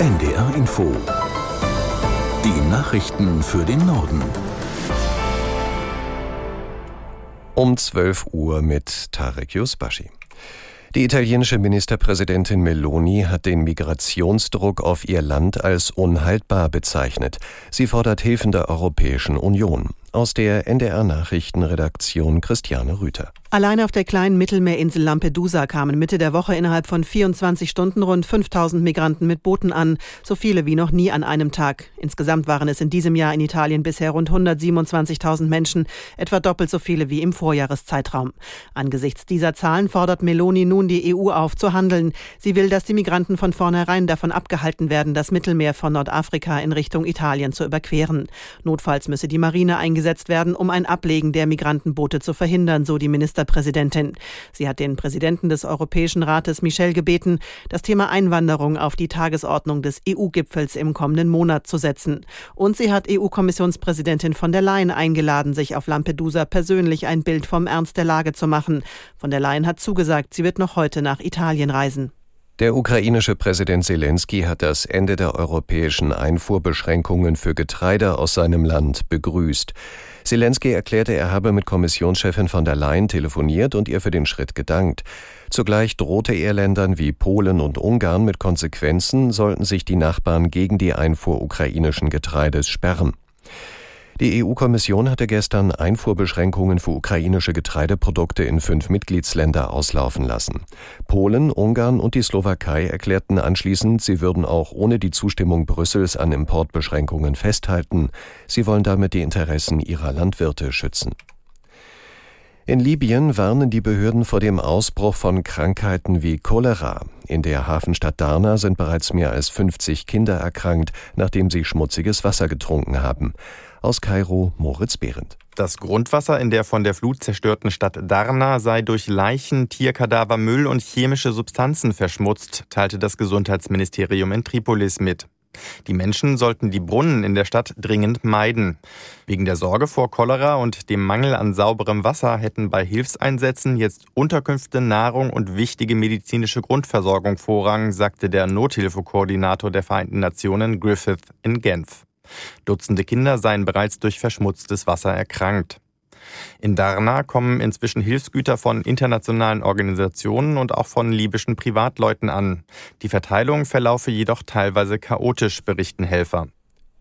NDR Info. Die Nachrichten für den Norden. Um 12 Uhr mit Tarek Yusbashi. Die italienische Ministerpräsidentin Meloni hat den Migrationsdruck auf ihr Land als unhaltbar bezeichnet. Sie fordert Hilfen der Europäischen Union. Aus der NDR Nachrichtenredaktion Christiane Rüther. Allein auf der kleinen Mittelmeerinsel Lampedusa kamen Mitte der Woche innerhalb von 24 Stunden rund 5000 Migranten mit Booten an, so viele wie noch nie an einem Tag. Insgesamt waren es in diesem Jahr in Italien bisher rund 127.000 Menschen, etwa doppelt so viele wie im Vorjahreszeitraum. Angesichts dieser Zahlen fordert Meloni nun die EU auf zu handeln. Sie will, dass die Migranten von vornherein davon abgehalten werden, das Mittelmeer von Nordafrika in Richtung Italien zu überqueren. Notfalls müsse die Marine eingesetzt werden, um ein Ablegen der Migrantenboote zu verhindern, so die Ministerpräsidentin. Sie hat den Präsidenten des Europäischen Rates Michel gebeten, das Thema Einwanderung auf die Tagesordnung des EU-Gipfels im kommenden Monat zu setzen. Und sie hat EU-Kommissionspräsidentin von der Leyen eingeladen, sich auf Lampedusa persönlich ein Bild vom Ernst der Lage zu machen. Von der Leyen hat zugesagt, sie wird noch heute nach Italien reisen. Der ukrainische Präsident Zelensky hat das Ende der europäischen Einfuhrbeschränkungen für Getreide aus seinem Land begrüßt. Zelensky erklärte, er habe mit Kommissionschefin von der Leyen telefoniert und ihr für den Schritt gedankt. Zugleich drohte er Ländern wie Polen und Ungarn mit Konsequenzen, sollten sich die Nachbarn gegen die Einfuhr ukrainischen Getreides sperren. Die EU-Kommission hatte gestern Einfuhrbeschränkungen für ukrainische Getreideprodukte in fünf Mitgliedsländer auslaufen lassen. Polen, Ungarn und die Slowakei erklärten anschließend, sie würden auch ohne die Zustimmung Brüssels an Importbeschränkungen festhalten. Sie wollen damit die Interessen ihrer Landwirte schützen. In Libyen warnen die Behörden vor dem Ausbruch von Krankheiten wie Cholera. In der Hafenstadt Darna sind bereits mehr als 50 Kinder erkrankt, nachdem sie schmutziges Wasser getrunken haben. Aus Kairo Moritz Behrendt. Das Grundwasser in der von der Flut zerstörten Stadt Darna sei durch Leichen, Tierkadaver, Müll und chemische Substanzen verschmutzt, teilte das Gesundheitsministerium in Tripolis mit. Die Menschen sollten die Brunnen in der Stadt dringend meiden. Wegen der Sorge vor Cholera und dem Mangel an sauberem Wasser hätten bei Hilfseinsätzen jetzt Unterkünfte, Nahrung und wichtige medizinische Grundversorgung Vorrang, sagte der Nothilfekoordinator der Vereinten Nationen Griffith in Genf. Dutzende Kinder seien bereits durch verschmutztes Wasser erkrankt. In Darna kommen inzwischen Hilfsgüter von internationalen Organisationen und auch von libyschen Privatleuten an. Die Verteilung verlaufe jedoch teilweise chaotisch, berichten Helfer.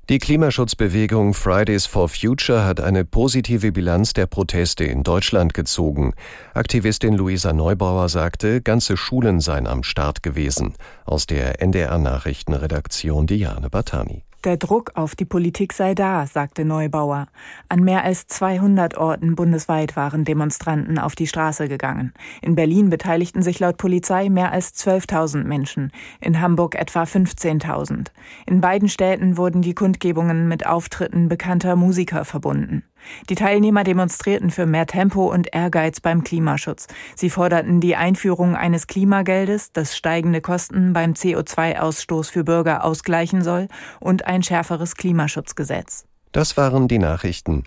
Die Klimaschutzbewegung Fridays for Future hat eine positive Bilanz der Proteste in Deutschland gezogen. Aktivistin Luisa Neubauer sagte, ganze Schulen seien am Start gewesen. Aus der NDR Nachrichtenredaktion Diane Batani. Der Druck auf die Politik sei da, sagte Neubauer. An mehr als 200 Orten bundesweit waren Demonstranten auf die Straße gegangen. In Berlin beteiligten sich laut Polizei mehr als 12.000 Menschen, in Hamburg etwa 15.000. In beiden Städten wurden die Kundgebungen mit Auftritten bekannter Musiker verbunden. Die Teilnehmer demonstrierten für mehr Tempo und Ehrgeiz beim Klimaschutz. Sie forderten die Einführung eines Klimageldes, das steigende Kosten beim CO2-Ausstoß für Bürger ausgleichen soll, und ein schärferes Klimaschutzgesetz. Das waren die Nachrichten.